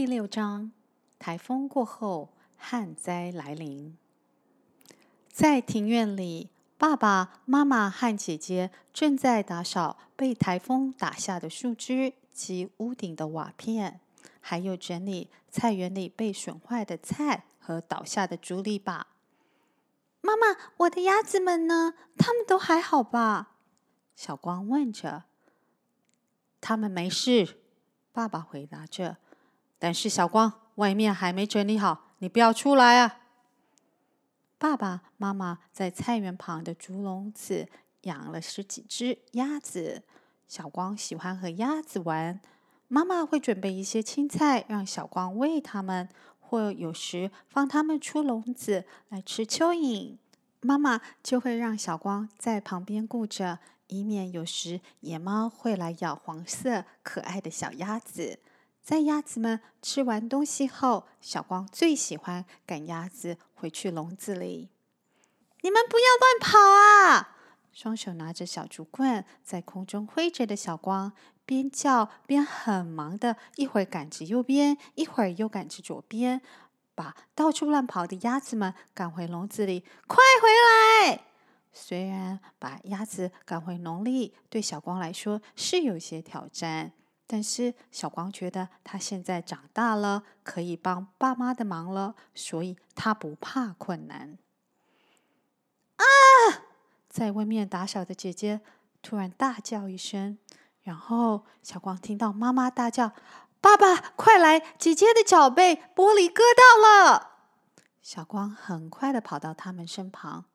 第六章，台风过后，旱灾来临。在庭院里，爸爸妈妈和姐姐正在打扫被台风打下的树枝及屋顶的瓦片，还有整理菜园里被损坏的菜和倒下的竹篱笆。妈妈，我的鸭子们呢？它们都还好吧？小光问着。他们没事，爸爸回答着。但是小光，外面还没整理好，你不要出来啊！爸爸妈妈在菜园旁的竹笼子养了十几只鸭子。小光喜欢和鸭子玩，妈妈会准备一些青菜让小光喂它们，或有时放它们出笼子来吃蚯蚓。妈妈就会让小光在旁边顾着，以免有时野猫会来咬黄色可爱的小鸭子。在鸭子们吃完东西后，小光最喜欢赶鸭子回去笼子里。你们不要乱跑啊！双手拿着小竹棍在空中挥着的小光，边叫边很忙的，一会儿赶着右边，一会儿又赶着左边，把到处乱跑的鸭子们赶回笼子里。快回来！虽然把鸭子赶回笼里对小光来说是有些挑战。但是小光觉得他现在长大了，可以帮爸妈的忙了，所以他不怕困难。啊！在外面打扫的姐姐突然大叫一声，然后小光听到妈妈大叫：“爸爸，快来！姐姐的脚被玻璃割到了！”小光很快的跑到他们身旁。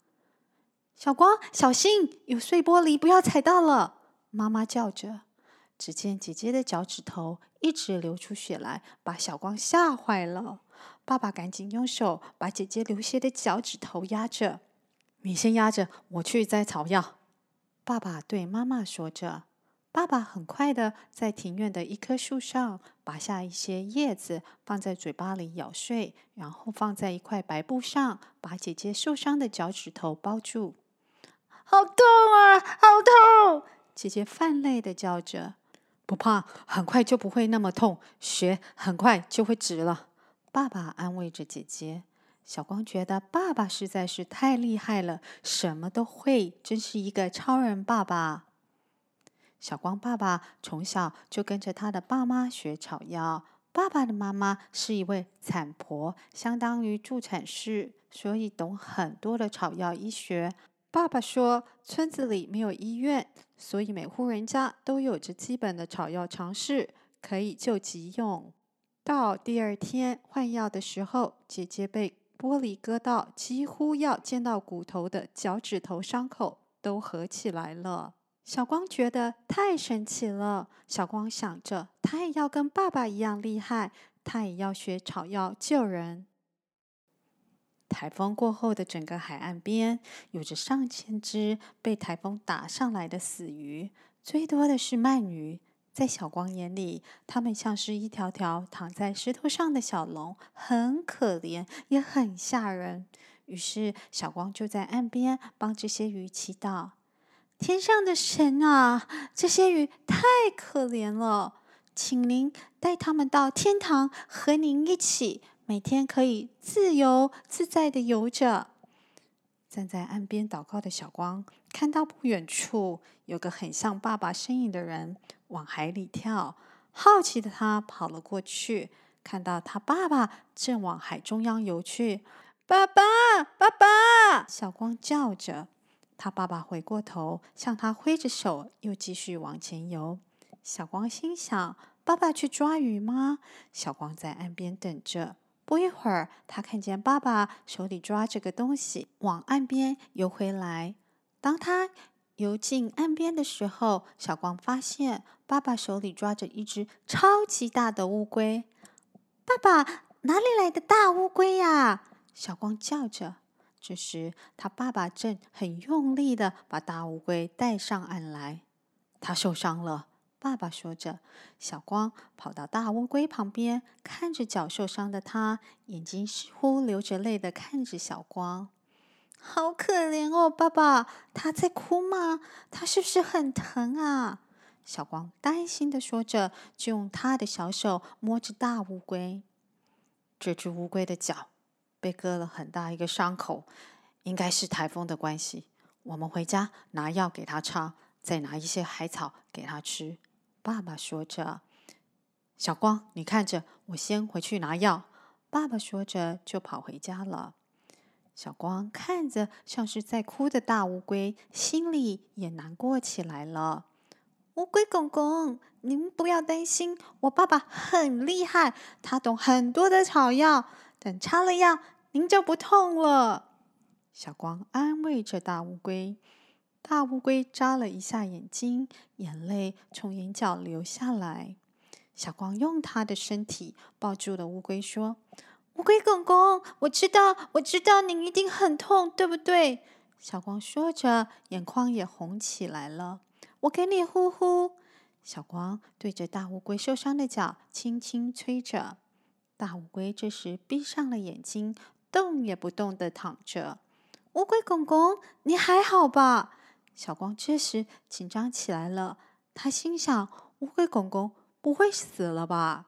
小光，小心，有碎玻璃，不要踩到了！妈妈叫着。只见姐姐的脚趾头一直流出血来，把小光吓坏了。爸爸赶紧用手把姐姐流血的脚趾头压着。你先压着，我去摘草药。爸爸对妈妈说着。爸爸很快的在庭院的一棵树上拔下一些叶子，放在嘴巴里咬碎，然后放在一块白布上，把姐姐受伤的脚趾头包住。好痛啊！好痛！姐姐泛泪的叫着。不怕，很快就不会那么痛，血很快就会止了。爸爸安慰着姐姐。小光觉得爸爸实在是太厉害了，什么都会，真是一个超人爸爸。小光爸爸从小就跟着他的爸妈学草药。爸爸的妈妈是一位产婆，相当于助产士，所以懂很多的草药医学。爸爸说，村子里没有医院。所以每户人家都有着基本的草药常识，可以救急用。到第二天换药的时候，姐姐被玻璃割到几乎要见到骨头的脚趾头伤口都合起来了。小光觉得太神奇了。小光想着，他也要跟爸爸一样厉害，他也要学草药救人。台风过后的整个海岸边，有着上千只被台风打上来的死鱼，最多的是鳗鱼。在小光眼里，它们像是一条条躺在石头上的小龙，很可怜，也很吓人。于是，小光就在岸边帮这些鱼祈祷：“天上的神啊，这些鱼太可怜了，请您带他们到天堂，和您一起。”每天可以自由自在的游着。站在岸边祷告的小光，看到不远处有个很像爸爸身影的人往海里跳。好奇的他跑了过去，看到他爸爸正往海中央游去。爸爸，爸爸！小光叫着。他爸爸回过头，向他挥着手，又继续往前游。小光心想：爸爸去抓鱼吗？小光在岸边等着。不一会儿，他看见爸爸手里抓着个东西，往岸边游回来。当他游进岸边的时候，小光发现爸爸手里抓着一只超级大的乌龟。爸爸，哪里来的大乌龟呀？小光叫着。这时，他爸爸正很用力的把大乌龟带上岸来。他受伤了。爸爸说着，小光跑到大乌龟旁边，看着脚受伤的他，眼睛似乎流着泪的看着小光。好可怜哦，爸爸，他在哭吗？他是不是很疼啊？小光担心的说着，就用他的小手摸着大乌龟。这只乌龟的脚被割了很大一个伤口，应该是台风的关系。我们回家拿药给它擦，再拿一些海草给它吃。爸爸说着：“小光，你看着，我先回去拿药。”爸爸说着就跑回家了。小光看着像是在哭的大乌龟，心里也难过起来了。乌龟公公，您不要担心，我爸爸很厉害，他懂很多的草药。等擦了药，您就不痛了。小光安慰着大乌龟。大乌龟眨了一下眼睛，眼泪从眼角流下来。小光用他的身体抱住了乌龟，说：“乌龟公公，我知道，我知道您一定很痛，对不对？”小光说着，眼眶也红起来了。我给你呼呼，小光对着大乌龟受伤的脚轻轻吹着。大乌龟这时闭上了眼睛，动也不动地躺着。乌龟公公，你还好吧？小光这时紧张起来了，他心想：乌龟公公不会死了吧？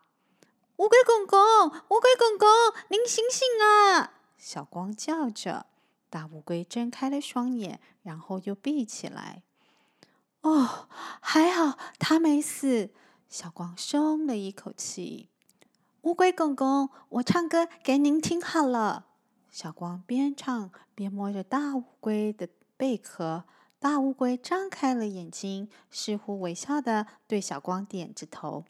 乌龟公公，乌龟公公，您醒醒啊！小光叫着。大乌龟睁开了双眼，然后又闭起来。哦，还好，他没死。小光松了一口气。乌龟公公，我唱歌给您听好了。小光边唱边摸着大乌龟的贝壳。大乌龟张开了眼睛，似乎微笑的对小光点着头。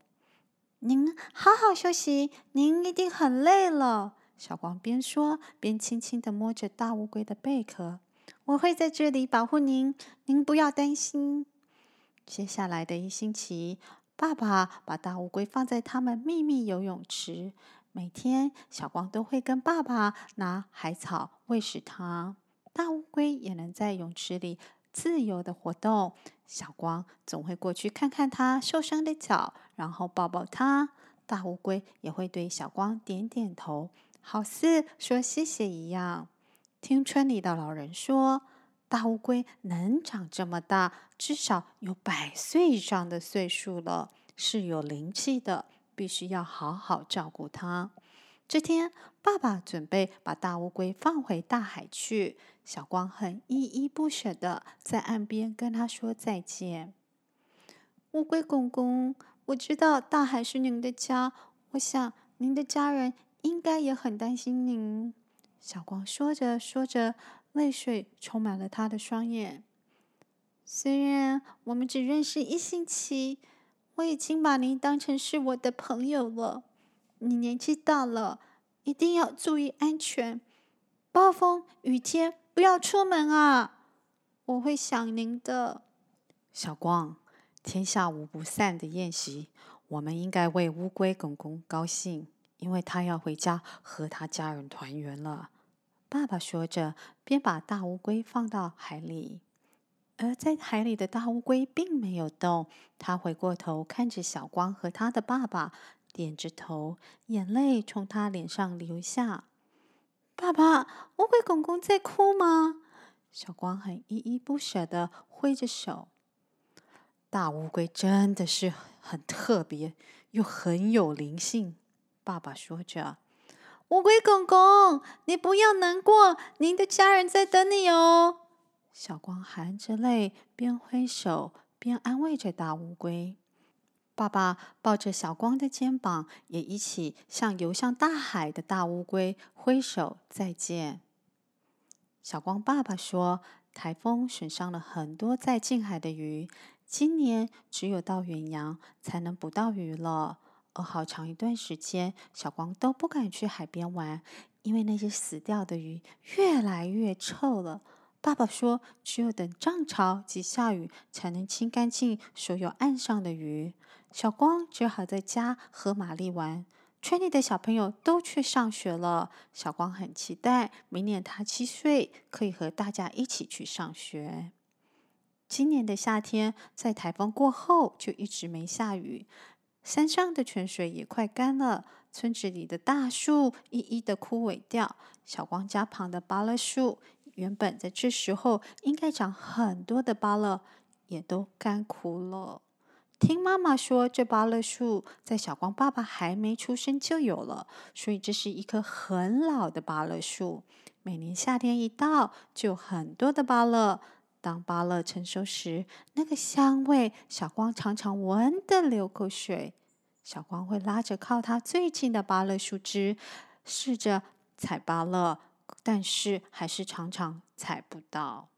您好好休息，您一定很累了。小光边说边轻轻的摸着大乌龟的贝壳。我会在这里保护您，您不要担心。接下来的一星期，爸爸把大乌龟放在他们秘密游泳池。每天，小光都会跟爸爸拿海草喂食它。大乌龟也能在泳池里自由的活动。小光总会过去看看它受伤的脚，然后抱抱它。大乌龟也会对小光点点头，好似说谢谢一样。听村里的老人说。大乌龟能长这么大，至少有百岁以上的岁数了，是有灵气的，必须要好好照顾它。这天，爸爸准备把大乌龟放回大海去，小光很依依不舍的在岸边跟他说再见。乌龟公公，我知道大海是您的家，我想您的家人应该也很担心您。小光说着说着。泪水充满了他的双眼。虽然我们只认识一星期，我已经把您当成是我的朋友了。你年纪大了，一定要注意安全。暴风雨天不要出门啊！我会想您的。小光，天下无不散的宴席，我们应该为乌龟公公高兴，因为他要回家和他家人团圆了。爸爸说着，便把大乌龟放到海里。而在海里的大乌龟并没有动，他回过头看着小光和他的爸爸，点着头，眼泪从他脸上流下。爸爸，乌龟公公在哭吗？小光很依依不舍的挥着手。大乌龟真的是很特别，又很有灵性。爸爸说着。乌龟公公，你不要难过，您的家人在等你哦。小光含着泪，边挥手边安慰着大乌龟。爸爸抱着小光的肩膀，也一起向游向大海的大乌龟挥手再见。小光爸爸说：“台风损伤了很多在近海的鱼，今年只有到远洋才能捕到鱼了。”而好长一段时间，小光都不敢去海边玩，因为那些死掉的鱼越来越臭了。爸爸说，只有等涨潮及下雨，才能清干净所有岸上的鱼。小光只好在家和玛丽玩。村里的小朋友都去上学了，小光很期待明年他七岁可以和大家一起去上学。今年的夏天，在台风过后就一直没下雨。山上的泉水也快干了，村子里的大树一一的枯萎掉。小光家旁的芭乐树，原本在这时候应该长很多的芭乐，也都干枯了。听妈妈说，这芭乐树在小光爸爸还没出生就有了，所以这是一棵很老的芭乐树。每年夏天一到，就很多的芭乐。当芭乐成熟时，那个香味，小光常常闻得流口水。小光会拉着靠他最近的芭乐树枝，试着采芭乐，但是还是常常采不到。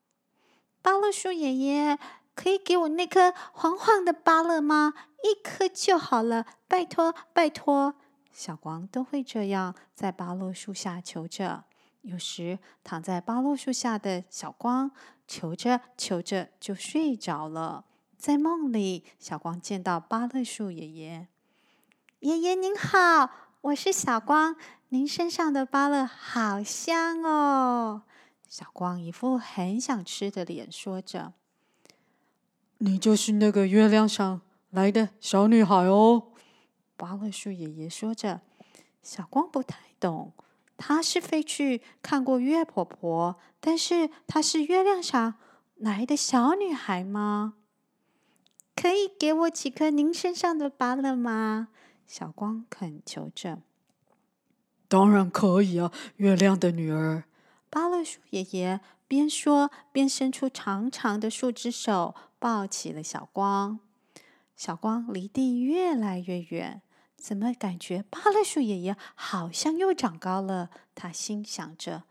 芭乐树爷爷，可以给我那颗黄黄的芭乐吗？一颗就好了，拜托，拜托。小光都会这样在芭乐树下求着。有时躺在芭乐树下的小光，求着求着就睡着了。在梦里，小光见到芭乐树爷爷。爷爷您好，我是小光，您身上的芭乐好香哦。小光一副很想吃的脸，说着：“你就是那个月亮上来的小女孩哦。”芭乐树爷爷说着。小光不太懂。他是飞去看过月婆婆，但是她是月亮上来的小女孩吗？可以给我几颗您身上的芭乐吗？小光恳求着。当然可以啊，月亮的女儿。芭乐树爷爷边说边伸出长长的树枝手，抱起了小光。小光离地越来越远。怎么感觉芭乐树爷爷好像又长高了？他心想着。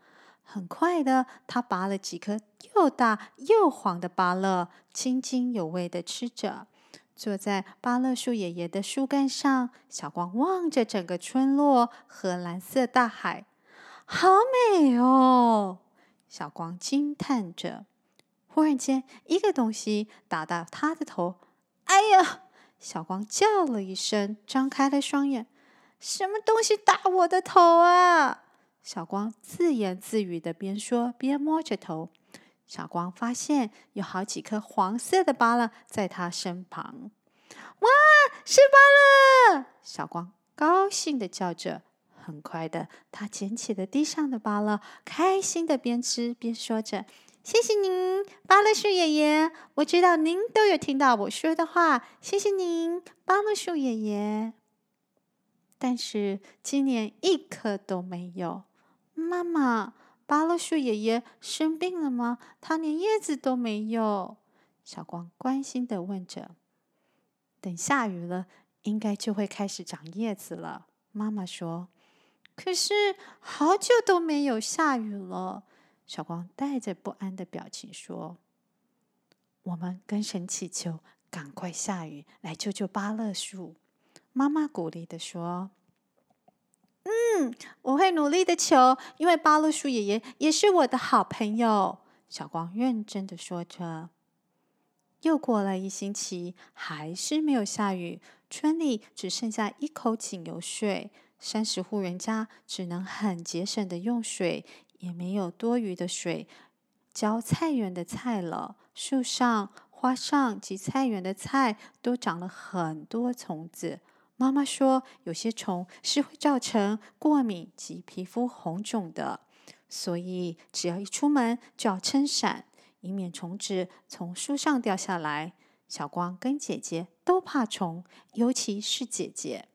很快的，他拔了几颗又大又黄的芭乐，津津有味地吃着。坐在芭乐树爷爷的树干上，小光望着整个村落和蓝色大海，好美哦！小光惊叹着。忽然间，一个东西打到他的头，哎呀！小光叫了一声，张开了双眼。什么东西打我的头啊？小光自言自语的边说边摸着头。小光发现有好几颗黄色的芭乐在他身旁。哇，是芭乐！小光高兴的叫着。很快的，他捡起了地上的芭乐，开心的边吃边说着。谢谢您，芭乐树爷爷。我知道您都有听到我说的话。谢谢您，芭乐树爷爷。但是今年一颗都没有。妈妈，芭乐树爷爷生病了吗？他连叶子都没有。小光关心的问着。等下雨了，应该就会开始长叶子了。妈妈说。可是好久都没有下雨了。小光带着不安的表情说：“我们跟神祈求，赶快下雨来救救芭乐树。”妈妈鼓励的说：“嗯，我会努力的求，因为芭乐树爷爷也是我的好朋友。”小光认真的说着。又过了一星期，还是没有下雨，村里只剩下一口井有水，三十户人家只能很节省的用水。也没有多余的水浇菜园的菜了。树上、花上及菜园的菜都长了很多虫子。妈妈说，有些虫是会造成过敏及皮肤红肿的，所以只要一出门就要撑伞，以免虫子从树上掉下来。小光跟姐姐都怕虫，尤其是姐姐。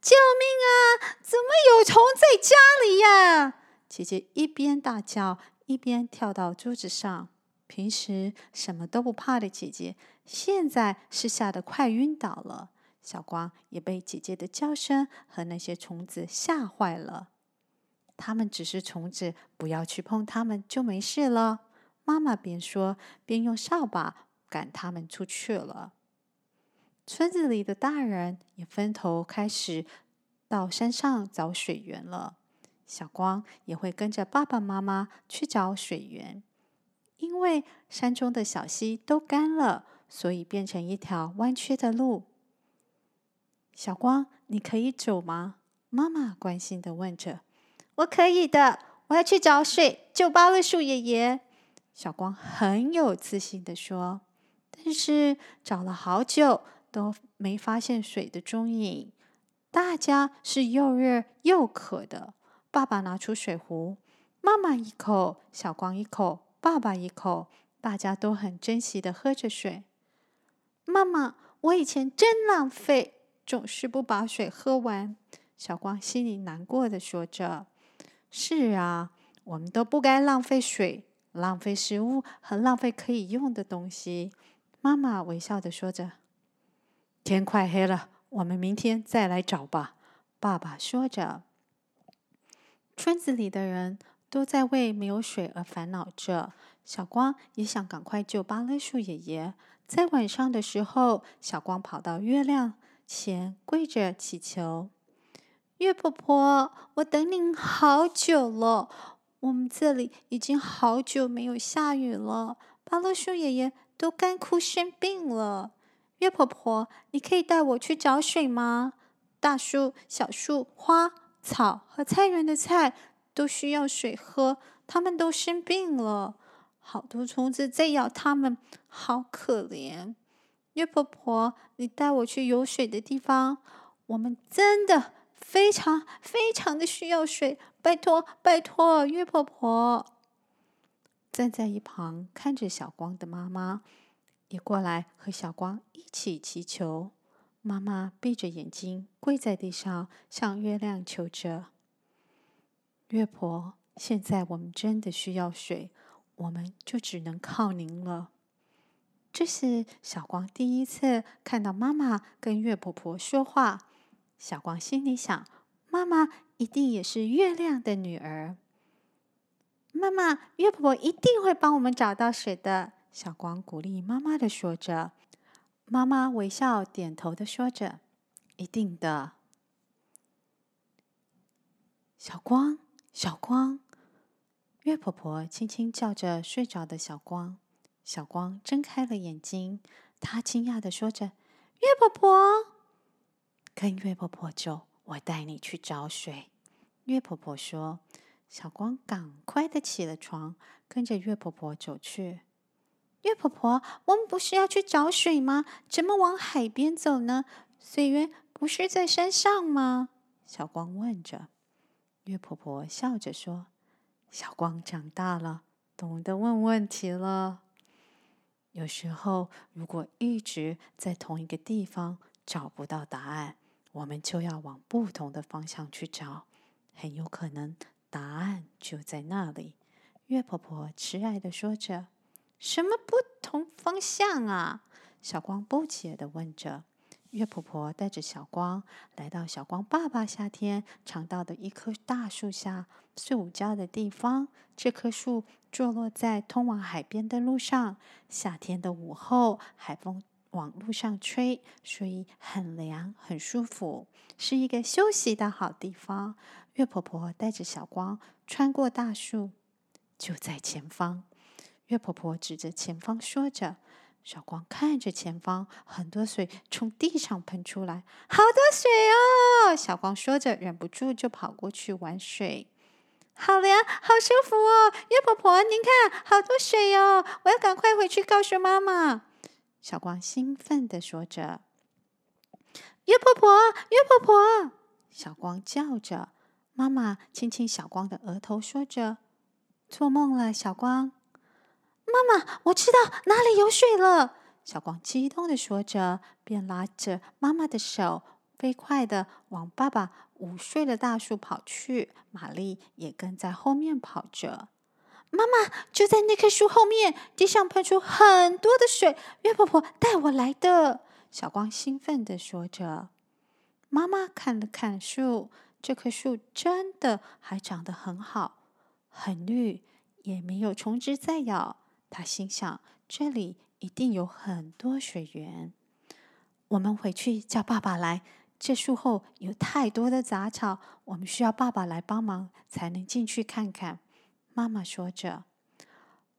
救命啊！怎么有虫在家里呀？姐姐一边大叫，一边跳到桌子上。平时什么都不怕的姐姐，现在是吓得快晕倒了。小光也被姐姐的叫声和那些虫子吓坏了。它们只是虫子，不要去碰它们，就没事了。妈妈边说边用扫把赶它们出去了。村子里的大人也分头开始到山上找水源了。小光也会跟着爸爸妈妈去找水源，因为山中的小溪都干了，所以变成一条弯曲的路。小光，你可以走吗？妈妈关心地问着。我可以的，我要去找水，救八位树爷爷。小光很有自信地说。但是找了好久都没发现水的踪影，大家是又热又渴的。爸爸拿出水壶，妈妈一口，小光一口，爸爸一口，大家都很珍惜的喝着水。妈妈，我以前真浪费，总是不把水喝完。小光心里难过的说着：“是啊，我们都不该浪费水、浪费食物和浪费可以用的东西。”妈妈微笑的说着：“天快黑了，我们明天再来找吧。”爸爸说着。村子里的人都在为没有水而烦恼着。小光也想赶快救芭乐树爷爷。在晚上的时候，小光跑到月亮前跪着祈求：“月婆婆，我等您好久了。我们这里已经好久没有下雨了，芭乐树爷爷都干枯生病了。月婆婆，你可以带我去找水吗？大树、小树、花草和菜园的菜都需要水喝，它们都生病了。”好多虫子在咬它们，好可怜。月婆婆，你带我去有水的地方。我们真的非常非常的需要水，拜托拜托，月婆婆。站在一旁看着小光的妈妈也过来和小光一起祈求。妈妈闭着眼睛跪在地上，向月亮求着：“月婆，现在我们真的需要水。”我们就只能靠您了。这是小光第一次看到妈妈跟月婆婆说话。小光心里想：妈妈一定也是月亮的女儿。妈妈，月婆婆一定会帮我们找到水的。小光鼓励妈妈的说着。妈妈微笑点头的说着：“一定的。”小光，小光。月婆婆轻轻叫着睡着的小光，小光睁开了眼睛，她惊讶地说着：“月婆婆，跟月婆婆走，我带你去找水。”月婆婆说。小光赶快的起了床，跟着月婆婆走去。月婆婆，我们不是要去找水吗？怎么往海边走呢？水源不是在山上吗？小光问着。月婆婆笑着说。小光长大了，懂得问问题了。有时候，如果一直在同一个地方找不到答案，我们就要往不同的方向去找，很有可能答案就在那里。月婆婆慈爱的说着：“什么不同方向啊？”小光不解地问着。月婆婆带着小光来到小光爸爸夏天常到的一棵大树下睡午觉的地方。这棵树坐落在通往海边的路上。夏天的午后，海风往路上吹，所以很凉，很舒服，是一个休息的好地方。月婆婆带着小光穿过大树，就在前方。月婆婆指着前方说着。小光看着前方，很多水从地上喷出来，好多水哦！小光说着，忍不住就跑过去玩水。好凉，好舒服哦！月婆婆，您看，好多水哦！我要赶快回去告诉妈妈。小光兴奋地说着：“月婆婆，月婆婆！”小光叫着。妈妈亲亲小光的额头，说着：“做梦了，小光。”妈妈，我知道哪里有水了。小光激动地说着，便拉着妈妈的手，飞快地往爸爸午睡的大树跑去。玛丽也跟在后面跑着。妈妈就在那棵树后面，地上喷出很多的水。月婆婆带我来的。小光兴奋地说着。妈妈看了看树，这棵树真的还长得很好，很绿，也没有虫子在咬。他心想：“这里一定有很多水源。”我们回去叫爸爸来。这树后有太多的杂草，我们需要爸爸来帮忙才能进去看看。”妈妈说着。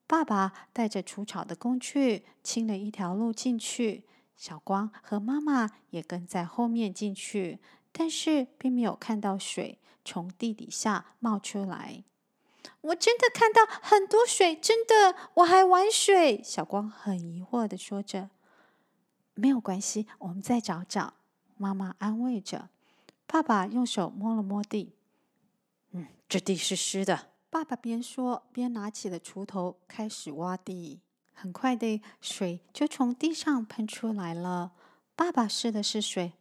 爸爸带着除草的工具，清了一条路进去。小光和妈妈也跟在后面进去，但是并没有看到水从地底下冒出来。我真的看到很多水，真的，我还玩水。小光很疑惑地说着：“没有关系，我们再找找。”妈妈安慰着。爸爸用手摸了摸地，“嗯，这地是湿的。”爸爸边说边拿起了锄头开始挖地。很快的，水就从地上喷出来了。爸爸试的是水，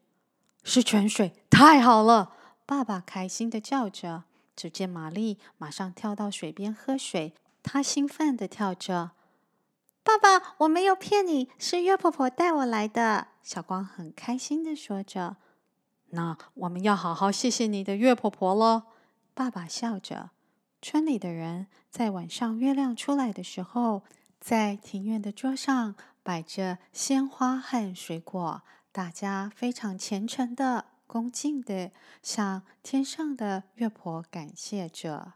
是泉水，太好了！爸爸开心的叫着。只见玛丽马上跳到水边喝水，她兴奋地跳着。爸爸，我没有骗你，是月婆婆带我来的。小光很开心地说着。那我们要好好谢谢你的月婆婆喽。爸爸笑着。村里的人在晚上月亮出来的时候，在庭院的桌上摆着鲜花和水果，大家非常虔诚的。恭敬地向天上的月婆感谢着。